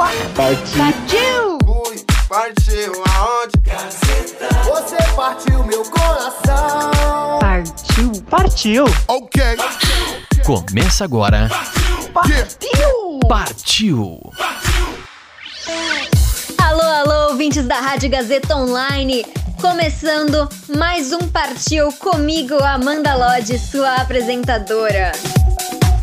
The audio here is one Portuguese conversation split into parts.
Partiu! Fui, partiu aonde? Você partiu meu coração. Partiu! Partiu! Ok. Começa agora. Partiu! Partiu! Alô, alô, ouvintes da Rádio Gazeta Online. Começando mais um Partiu comigo, Amanda Lodge, sua apresentadora.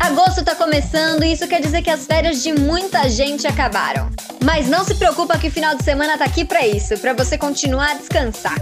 Agosto tá começando e isso quer dizer que as férias de muita gente acabaram. Mas não se preocupa que o final de semana tá aqui pra isso, pra você continuar a descansar.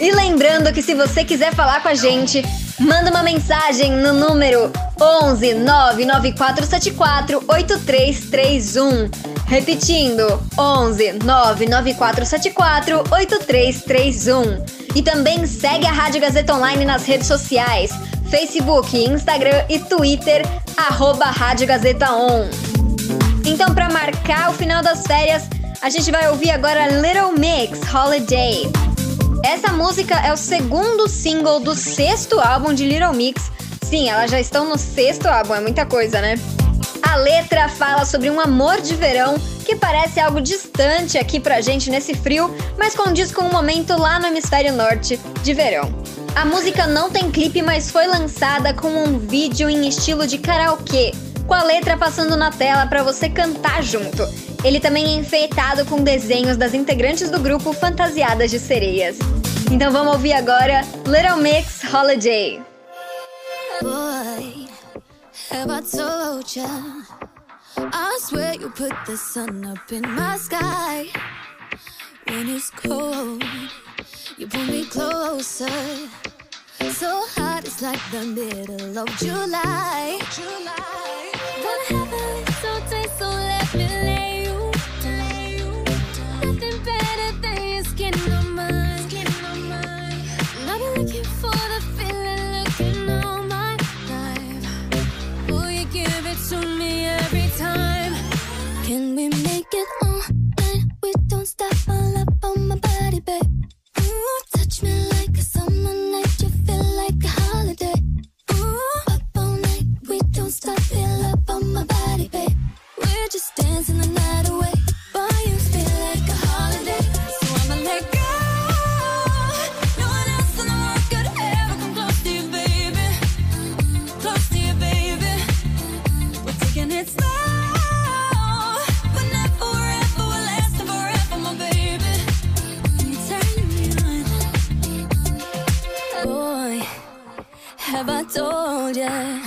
E lembrando que se você quiser falar com a gente, manda uma mensagem no número 11 99474 8331. Repetindo, 11 99474 8331. E também segue a Rádio Gazeta Online nas redes sociais: Facebook, Instagram e Twitter, arroba Rádio Gazeta On. Então, para marcar o final das férias, a gente vai ouvir agora Little Mix Holiday. Essa música é o segundo single do sexto álbum de Little Mix. Sim, elas já estão no sexto álbum, é muita coisa, né? A letra fala sobre um amor de verão que parece algo distante aqui pra gente nesse frio, mas condiz com um momento lá no hemisfério norte de verão. A música não tem clipe, mas foi lançada com um vídeo em estilo de karaokê, com a letra passando na tela para você cantar junto. Ele também é enfeitado com desenhos das integrantes do grupo fantasiadas de sereias. Então vamos ouvir agora Little Mix Holiday. Have I told ya? I swear you put the sun up in my sky. When it's cold, you pull me closer. So hot, it's like the middle of July. July. Time? Can we make it all night? We don't stop all up on my body, babe. Ooh, touch me soldier.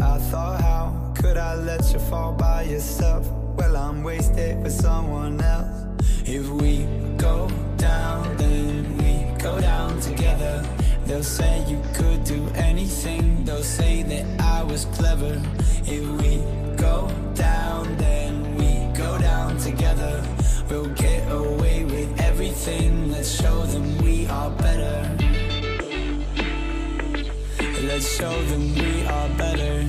I thought, how could I let you fall by yourself? Well, I'm wasted with someone else. If we go down, then we go down together. They'll say you could do anything. They'll say that I was clever. If we go down, then we go down together. We'll get away with everything. Let's show them we are better. Let's show them we are better.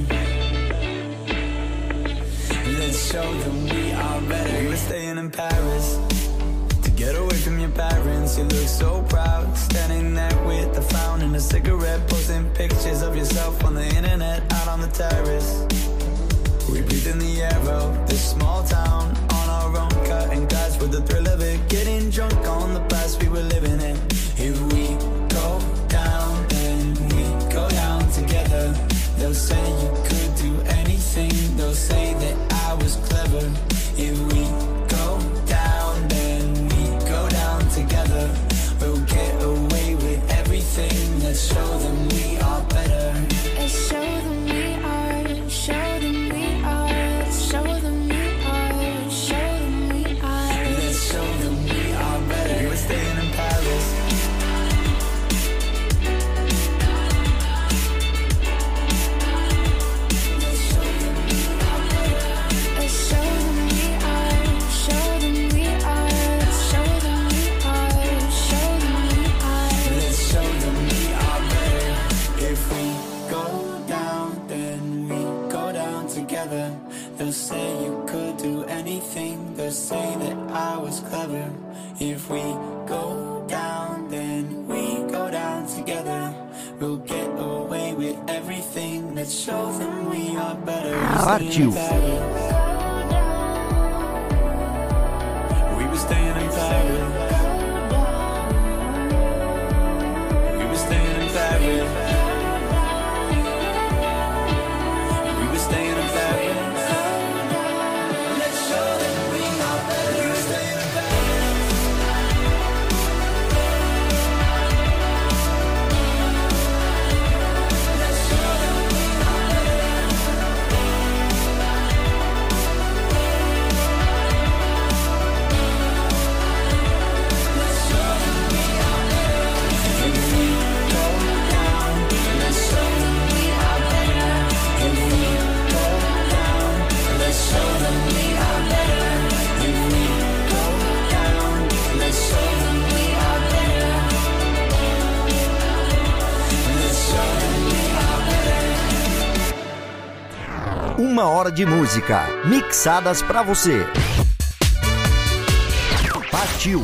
Let's show them we are better. We're staying in Paris to get away from your parents. You look so proud, standing there with a frown and a cigarette, posting pictures of yourself on the internet, out on the terrace. We breathe in the air of this small town on our own, cutting glass with the thrill of it, getting drunk on the past we were living in. Partiu! De música, mixadas pra você. Partiu!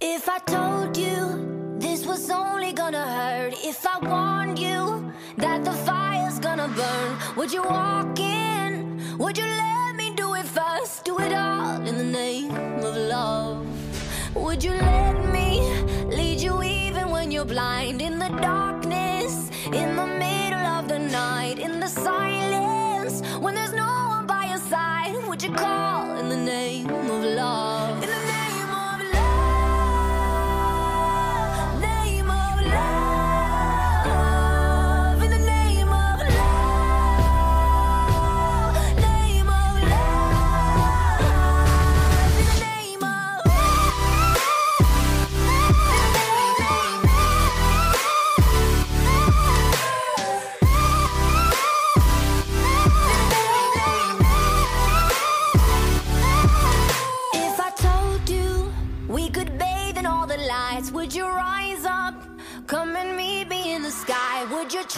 If I told you this was only gonna hurt, if I warned you that the fire's gonna burn, would you walk in? Would you let me do it first? Do it all in the name of love. Would you let me lead you even when you're blind? In the darkness, in the middle of the night, in the silence, when there's no one by your side, would you call in the name of love?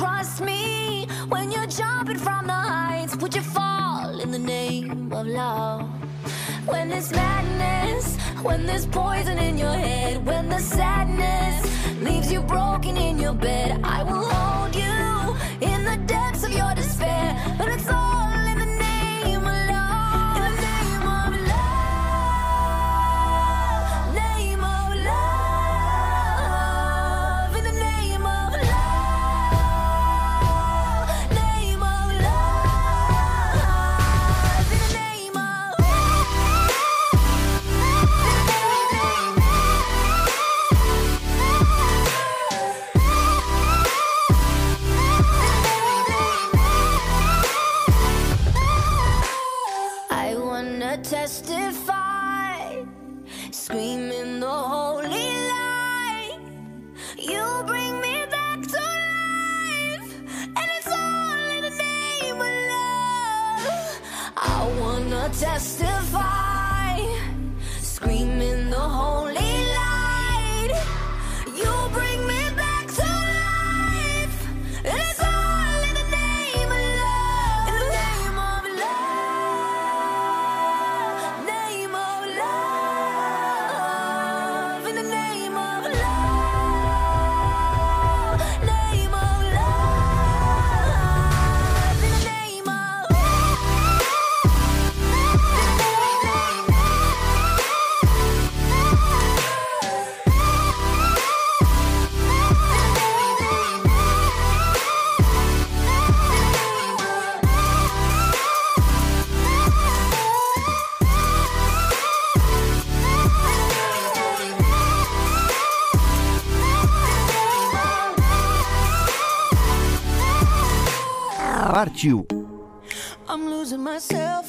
Trust me when you're jumping from the heights? Would you fall in the name of love? When there's madness, when there's poison in your head, when the sadness leaves you broken in your bed, I will hold you in the depths of your despair. But it's all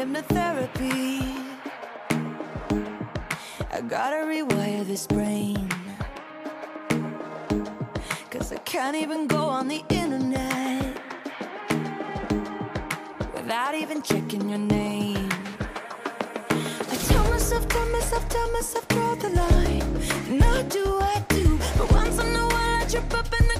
Hypnotherapy. I gotta rewire this brain. Can't even go on the internet without even checking your name. I tell myself, tell myself, tell myself, draw the line. Now do I do, but once in a while I trip up and the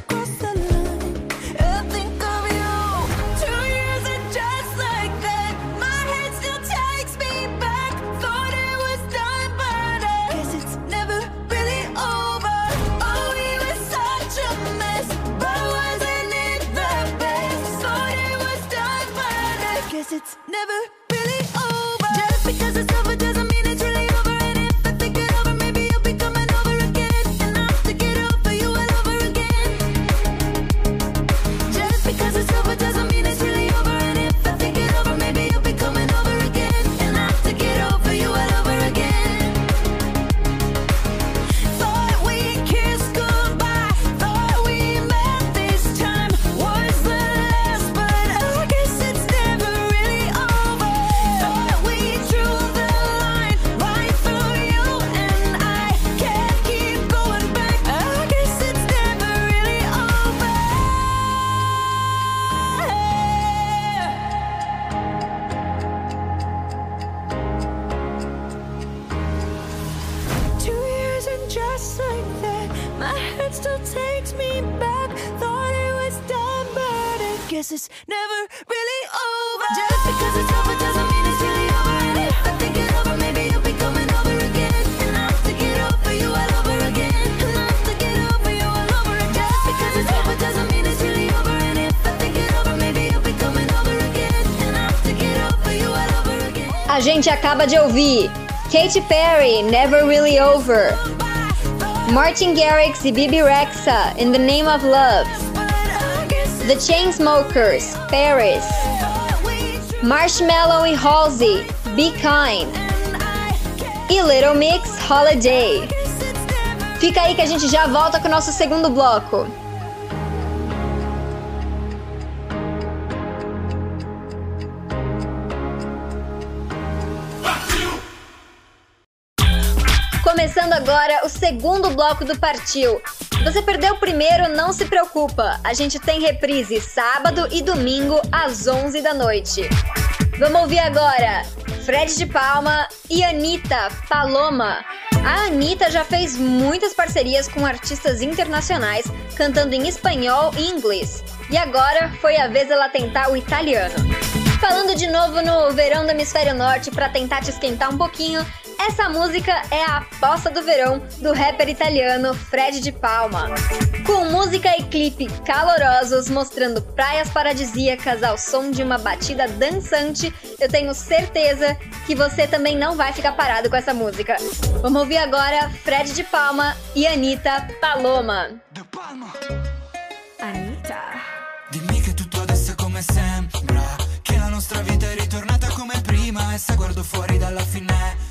acaba de ouvir. Katy Perry, Never Really Over, Martin Garrix e Bibi Rexa, In the Name of Love, The Chainsmokers, Paris, Marshmallow e Halsey, Be Kind. E Little Mix, Holiday. Fica aí que a gente já volta com o nosso segundo bloco. agora o segundo bloco do Partiu. Você perdeu o primeiro, não se preocupa. A gente tem reprise sábado e domingo às 11 da noite. Vamos ouvir agora Fred de Palma e Anitta Paloma. A Anitta já fez muitas parcerias com artistas internacionais, cantando em espanhol e inglês. E agora foi a vez ela tentar o italiano. Falando de novo no verão do hemisfério norte para tentar te esquentar um pouquinho, essa música é a aposta do verão do rapper italiano Fred de Palma. Com música e clipe calorosos mostrando praias paradisíacas ao som de uma batida dançante, eu tenho certeza que você também não vai ficar parado com essa música. Vamos ouvir agora Fred de Palma e Anitta Paloma. De Palma. Anitta. Dimmi che tutto adesso è come sembra, che la nostra vita è ritornata come prima e se guardo fuori dalla finestra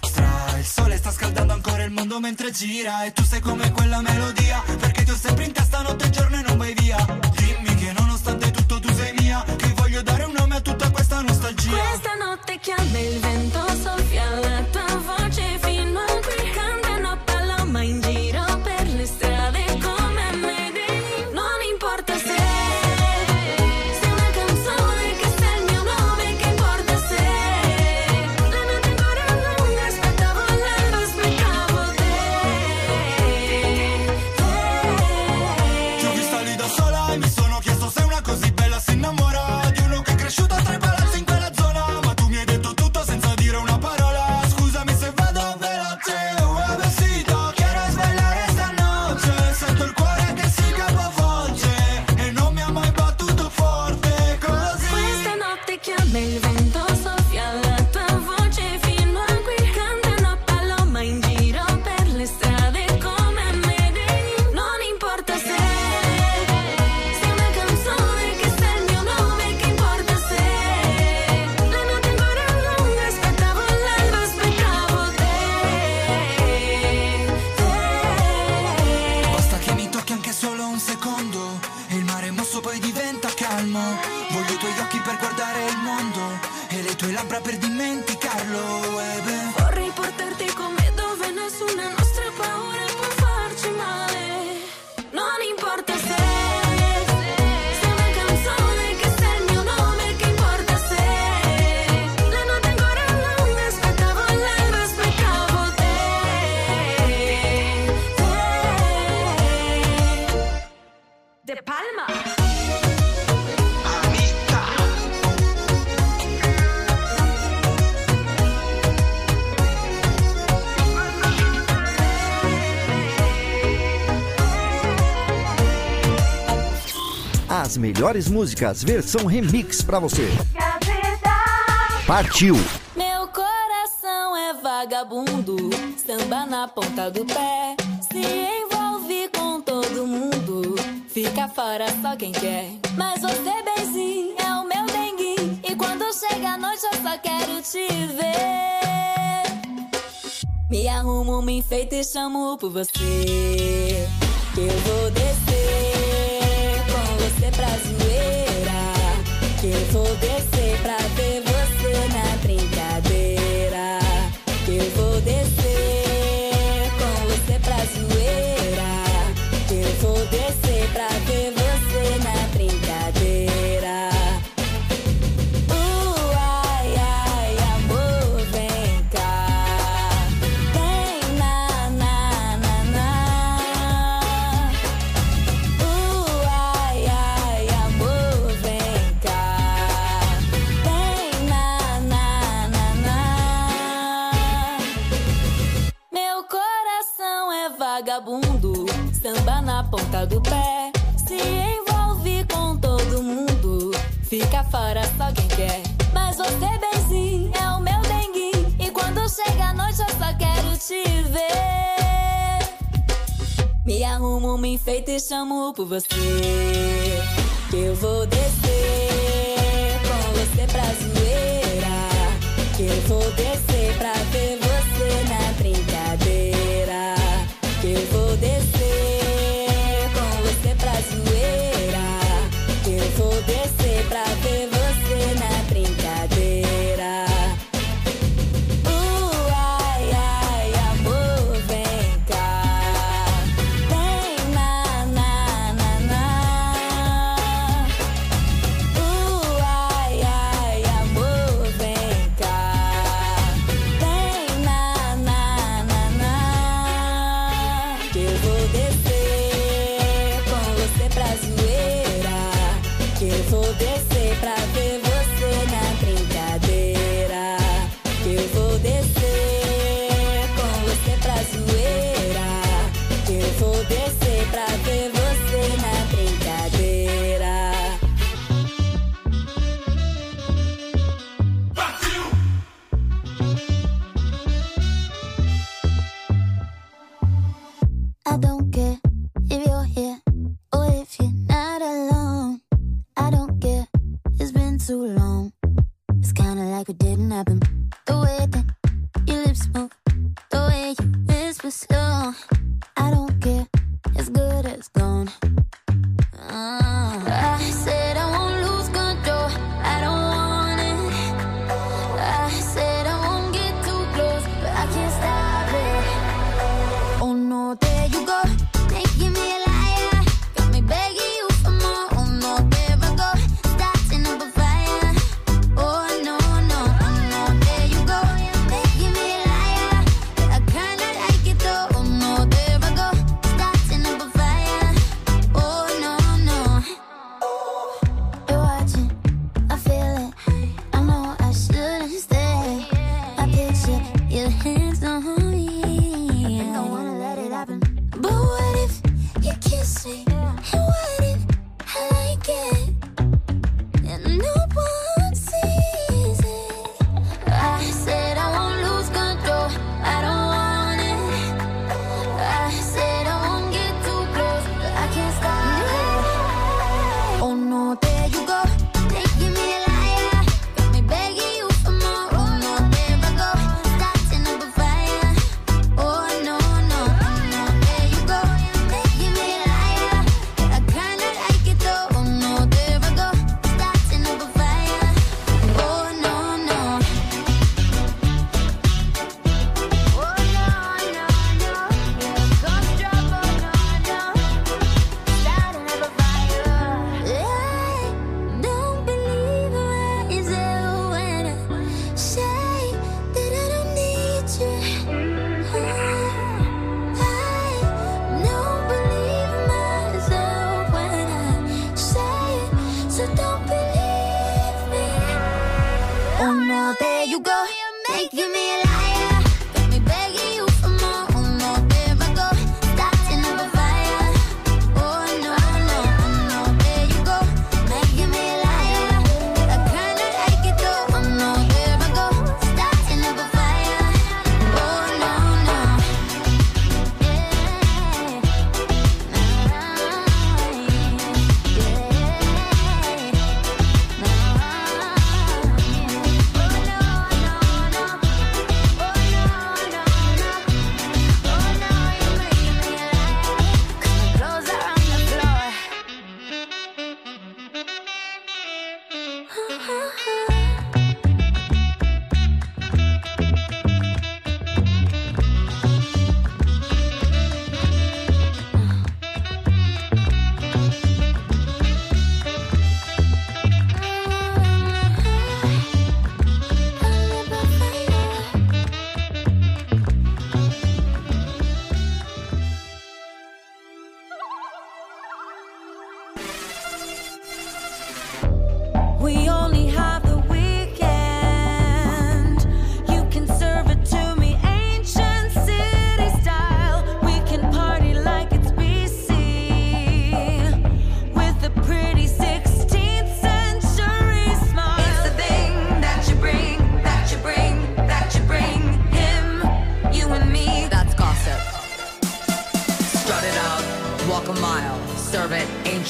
Il sole sta scaldando ancora il mondo mentre gira E tu sei come quella melodia Perché ti ho sempre in testa notte e giorno e non vai via. melhores músicas, versão remix para você. Partiu! Meu coração é vagabundo, samba na ponta do pé. Se envolve com todo mundo, fica fora só quem quer. Mas você, benzinho, é o meu dengue. E quando chega a noite, eu só quero te ver. Me arrumo, me enfeito e chamo por você. Eu vou descer. É pra zoeira. Que eu vou descer pra ver você na brincadeira. Eu vou descer com você pra zoeira. Que eu vou descer pra ver vagabundo, samba na ponta do pé. Se envolve com todo mundo, fica fora só quem quer. Mas você, benzinho, é o meu denguinho. E quando chega a noite, eu só quero te ver. Me arrumo, me enfeito e chamo por você. Que eu vou descer com você pra zoeira. Que eu vou descer pra ver você. descer pra ver você. too long. It's kinda like it didn't happen. The way that your lips move, the way you whisper slow. I don't care, as good as gone.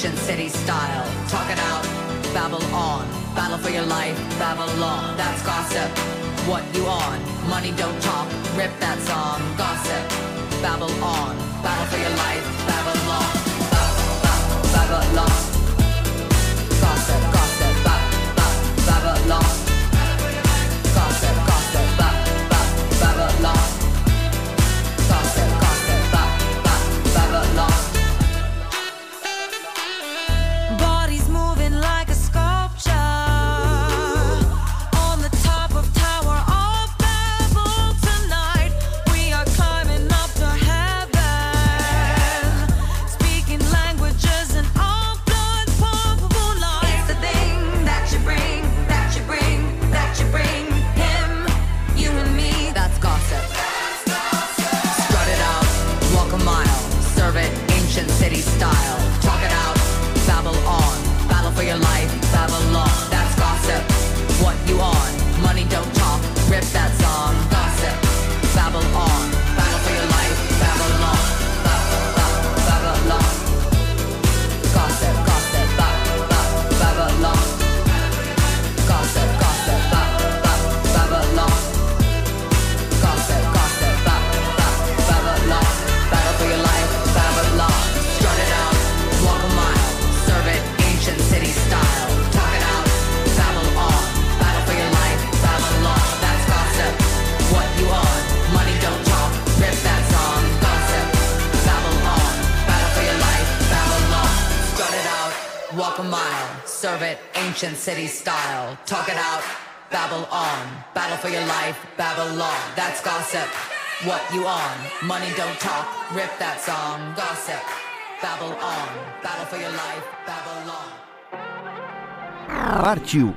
ancient city style. Talk it out, babble on. Battle for your life, Babylon. That's gossip. What you on? Money don't talk. Rip that song. Gossip. Babble on. Battle for your life, Babylon. Babylon. Gossip, gossip, Babylon. Junction City style. Talk it out, babble on. Battle for your life, Babylon. That's gossip. What you on? Money don't talk. Rip that song. Gossip. Babble on. Battle for your life, Babylon.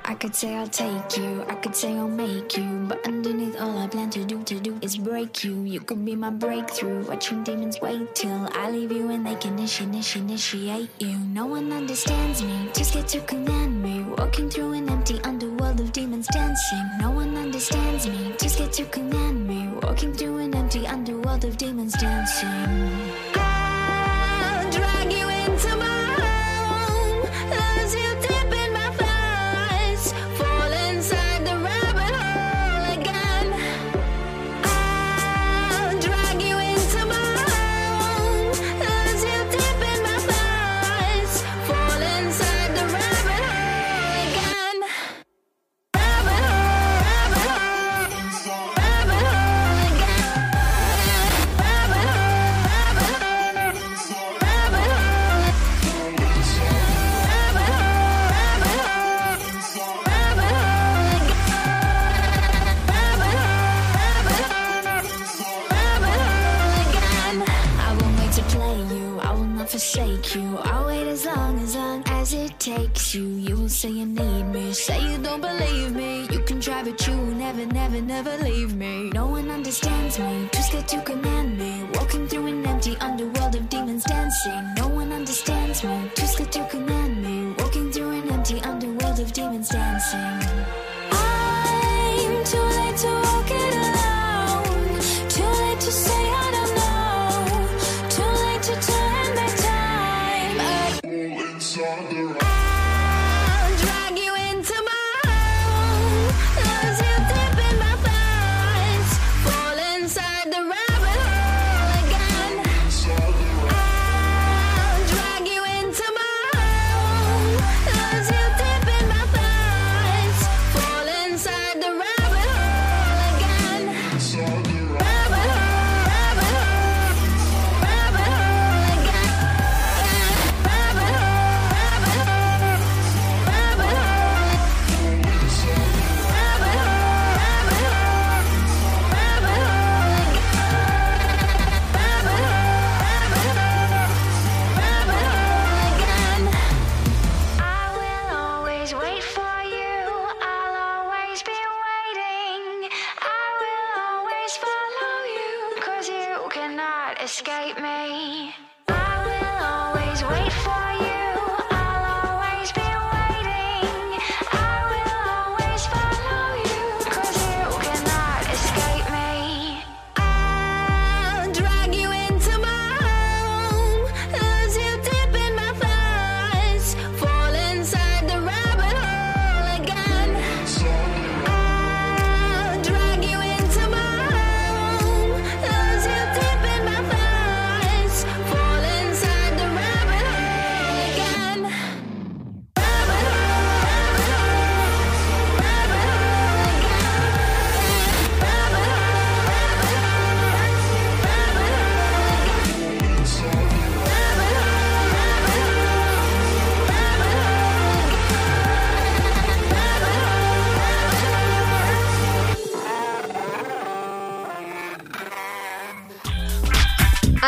I could say I'll take you, I could say I'll make you, but underneath all I plan to do to do is break you. You could be my breakthrough. Watching demons wait till I leave you and they can initiate, initiate, initiate you. No one understands me, just get to command me. Walking through an empty underworld of demons dancing. No one understands me, just get to command me. Walking through an empty underworld of demons dancing.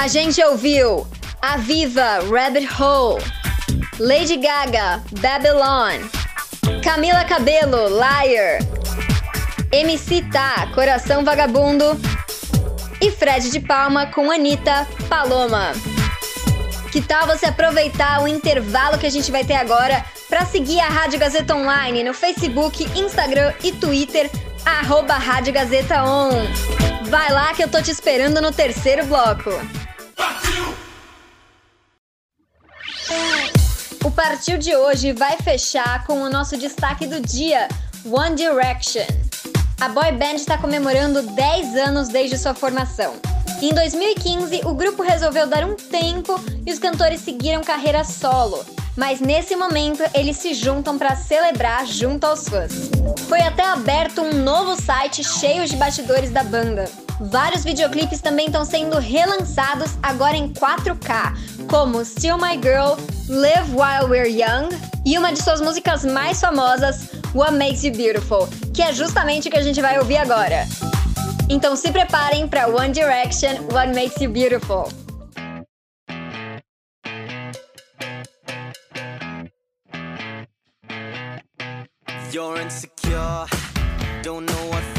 A gente ouviu Aviva Rabbit Hole, Lady Gaga Babylon, Camila Cabelo Liar, MC Tá Coração Vagabundo e Fred de Palma com Anitta Paloma. Que tal você aproveitar o intervalo que a gente vai ter agora para seguir a Rádio Gazeta Online no Facebook, Instagram e Twitter, arroba Rádio Gazeta On. Vai lá que eu tô te esperando no terceiro bloco. Partiu! O Partiu de hoje vai fechar com o nosso destaque do dia, One Direction. A boy band está comemorando 10 anos desde sua formação. Em 2015, o grupo resolveu dar um tempo e os cantores seguiram carreira solo, mas nesse momento eles se juntam para celebrar junto aos fãs. Foi até aberto um novo site cheio de bastidores da banda. Vários videoclipes também estão sendo relançados agora em 4K, como Still My Girl, Live While We're Young e uma de suas músicas mais famosas, What Makes You Beautiful, que é justamente o que a gente vai ouvir agora. Então se preparem para One Direction, What Makes You Beautiful. You're insecure, don't know what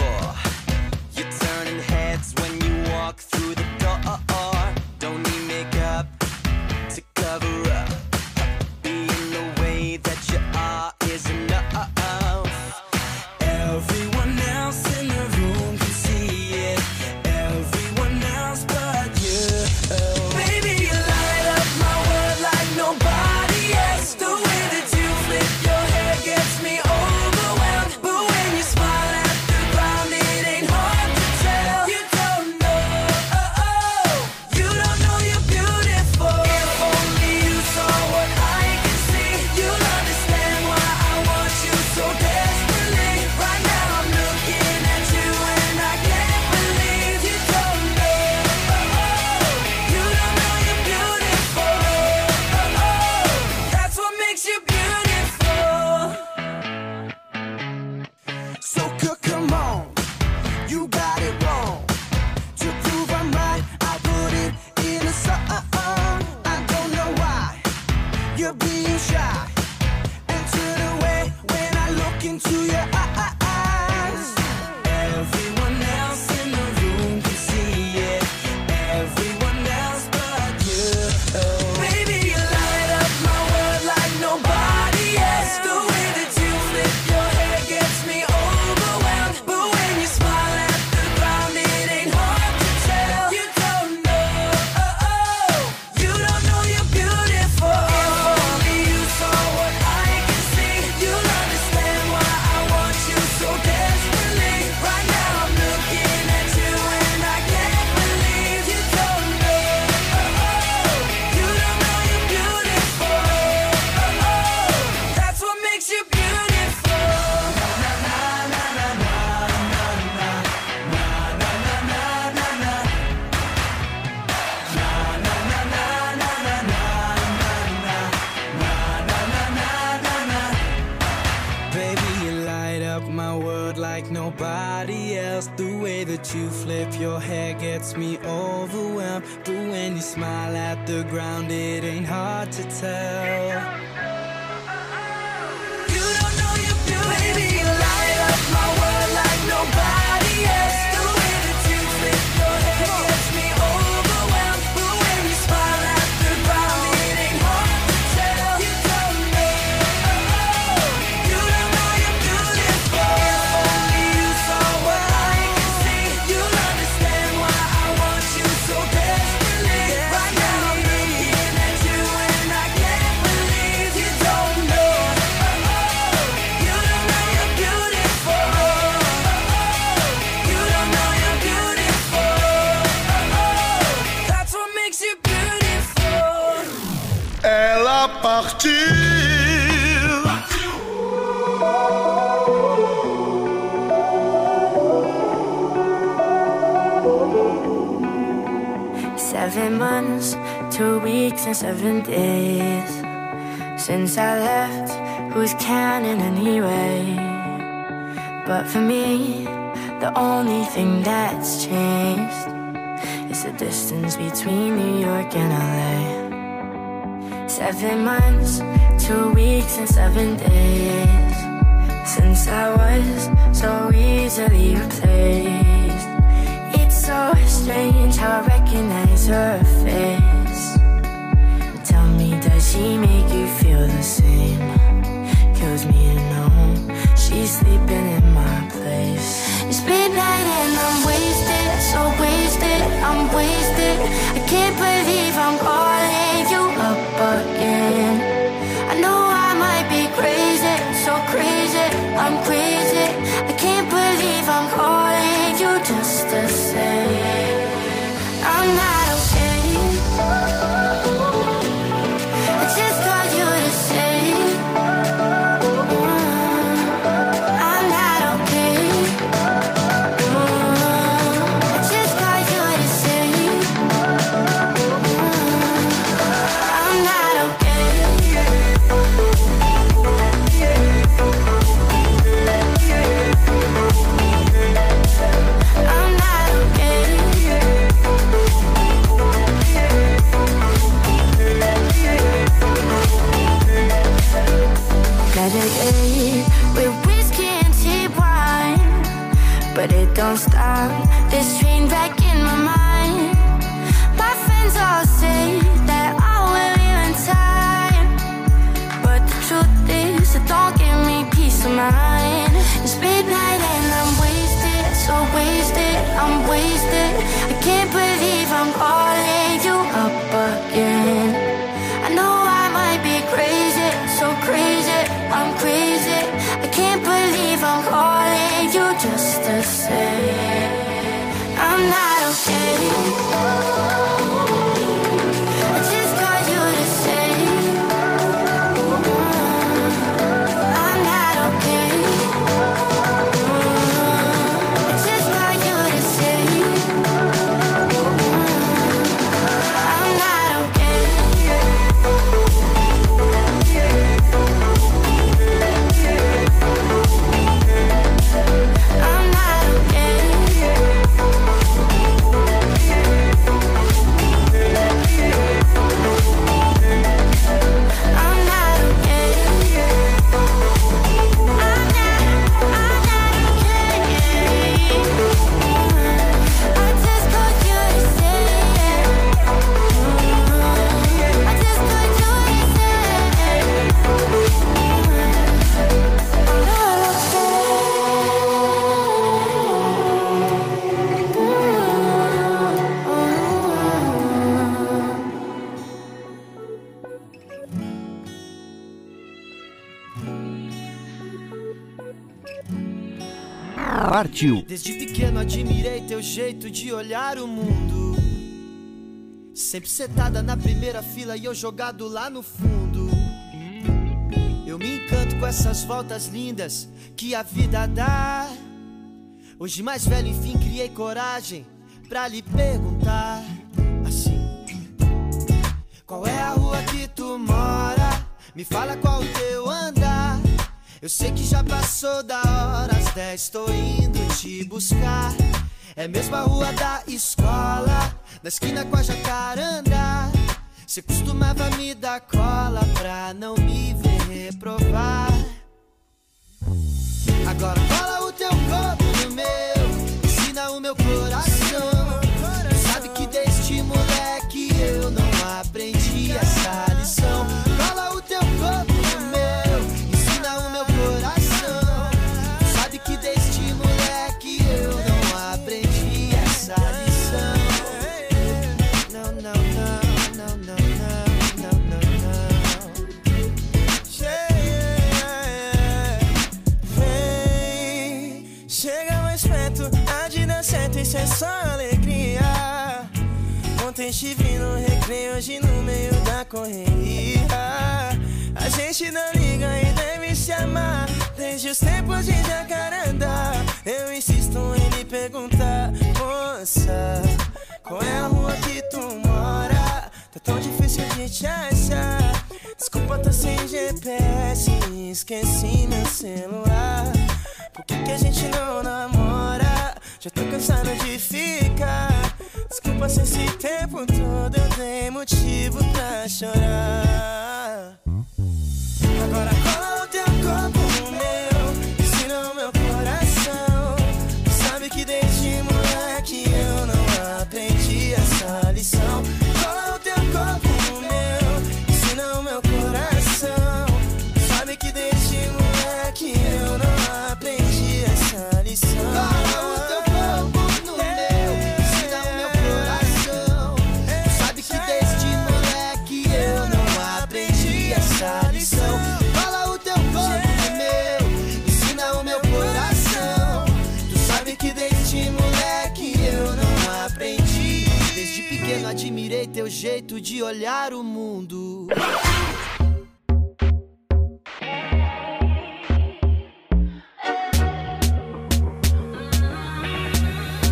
The only thing that's changed is the distance between New York and LA. Seven months, two weeks, and seven days since I was so easily replaced. It's so strange how I recognize her face. Tell me, does she make you feel the same? Kills me to know she's sleeping in my place. Midnight and I'm wasted, so wasted, I'm wasted. I can't believe I'm calling Partiu. Desde pequeno admirei teu jeito de olhar o mundo. Sempre sentada na primeira fila e eu jogado lá no fundo. Eu me encanto com essas voltas lindas que a vida dá. Hoje mais velho, enfim, criei coragem pra lhe perguntar assim: Qual é a rua que tu mora? Me fala qual o teu andar. Eu sei que já passou da hora, às 10 tô indo te buscar. É mesmo a rua da escola, na esquina com a jacaranda. Cê costumava me dar cola pra não me ver reprovar. Agora cola o teu corpo no meu, é só alegria. Ontem estive no recreio, hoje no meio da correria. A gente não liga e deve se amar desde os tempos de jacaranda. Eu insisto em lhe perguntar, moça, qual é a rua que tu mora? Tá tão difícil de te achar. Desculpa, tô sem GPS, esqueci meu celular. Por que, que a gente não namora? Cansado de ficar. Desculpa, passei esse tempo todo, eu dei motivo pra chorar. Jeito de olhar o mundo.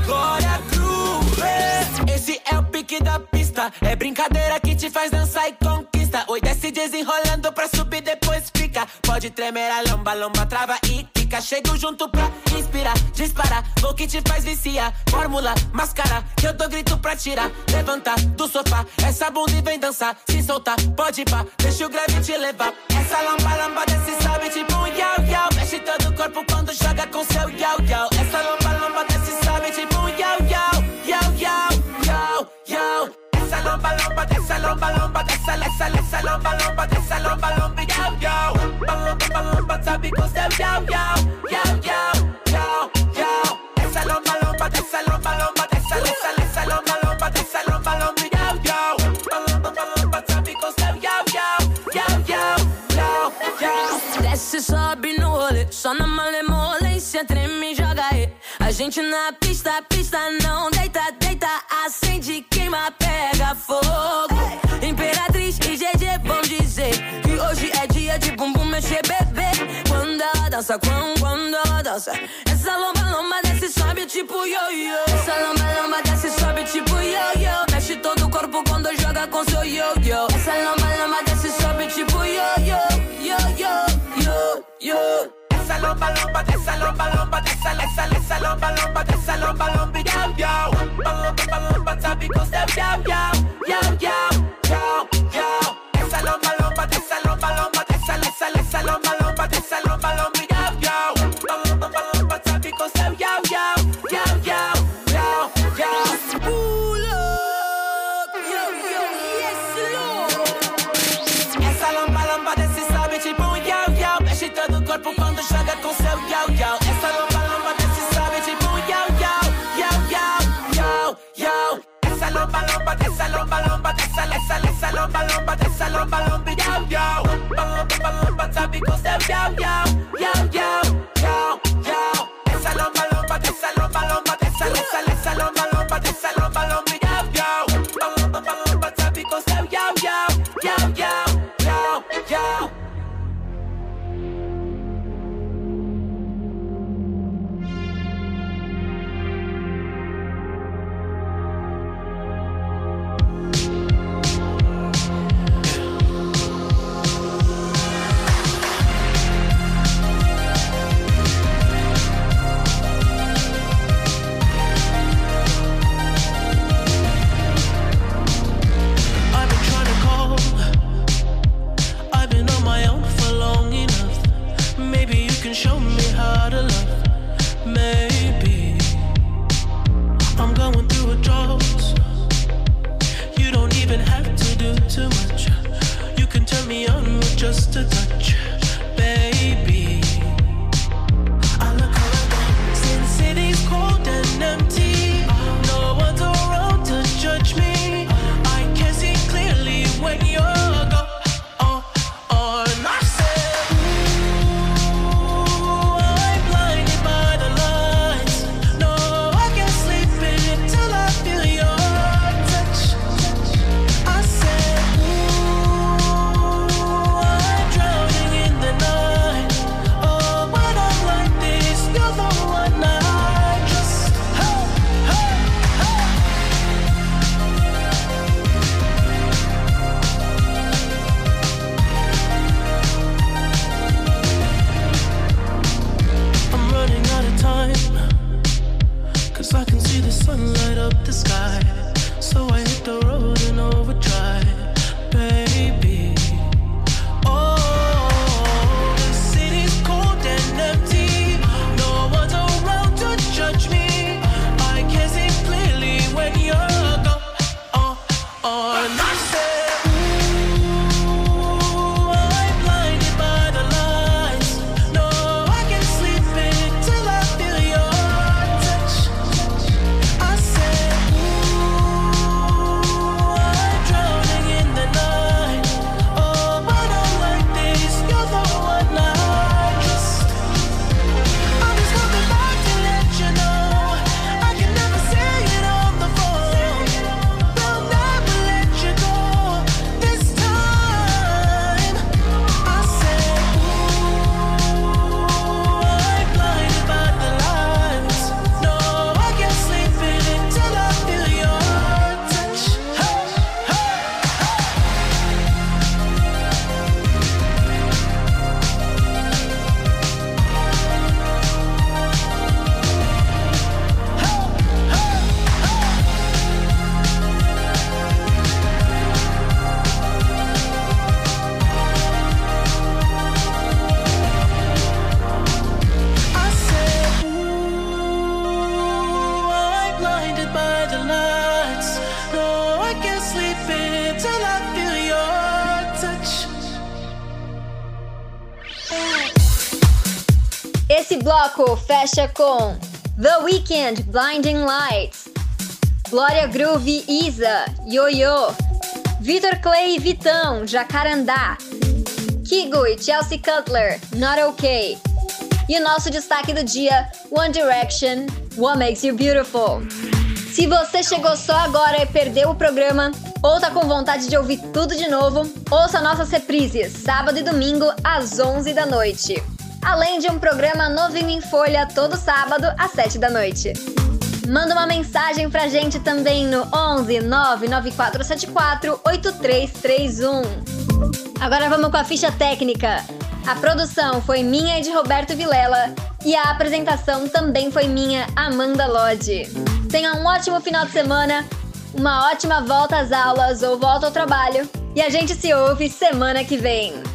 Glória Groove. Esse é o pique da pista. É brincadeira que te faz dançar e conquista. Oi, desce desenrolando pra subir, depois fica. Pode tremer a lomba, lomba, trava e quica. Chego junto pra inspirar, disparar. Vou que te faz vicia. Fórmula, máscara, que eu dou grito pra tirar. Levanta do sofá, essa bunda e vem dançar. Se soltar, pode ir pá, deixa o grave te levar. Essa lomba, lomba, desce, sobe tipo um yau, yau. Mexe todo o corpo quando joga com seu yau, yau. Essa lomba, lomba, lomba, dessa lomba, lomba, dessa, essa, essa lomba, lomba, dessa lomba, lomba, yau, yau. Lomba, lomba, sabe com seu yau, yau, yau, yau, yau, yau. Essa lomba, lomba, dessa lomba, lomba, dessa, essa, essa lomba, lomba, dessa lomba, lomba, yau, yau. Lomba, lomba, sabe com seu yau, yau, yau, yau, yau, yau. Desce, sobe no rolê, só na malemolência, treme e joga aí. A gente na pista, pista não deita, deita, acende, queima, fogo. Imperatriz e GG vão dizer que hoje é dia de bumbum mexer, bebê. Quando ela dança, quando, quando ela dança, essa lomba, lomba desce, sobe tipo yo-yo. Essa lomba, lomba, dessa lomba, lomba, dessa, essa, essa lomba, lomba, dessa lomba, lomba, yau, yau. Lomba, lomba, sabe com seu yau, yau, yau, yau, yau, yau. Essa lomba, lomba, The Weeknd, Blinding Lights, Glória Groove, Isa, Yo-Yo, Vitor Clay e Vitão, Jacarandá, Kigo e Chelsea Cutler, Not Okay. E o nosso destaque do dia, One Direction, What Makes You Beautiful. Se você chegou só agora e perdeu o programa, ou tá com vontade de ouvir tudo de novo, ouça nossas reprises, sábado e domingo, às 11 da noite. Além de um programa novinho em folha todo sábado, às 7 da noite. Manda uma mensagem pra gente também no 11 99474 8331. Agora vamos com a ficha técnica. A produção foi minha e de Roberto Vilela e a apresentação também foi minha, Amanda Lodge. Tenha um ótimo final de semana, uma ótima volta às aulas ou volta ao trabalho e a gente se ouve semana que vem.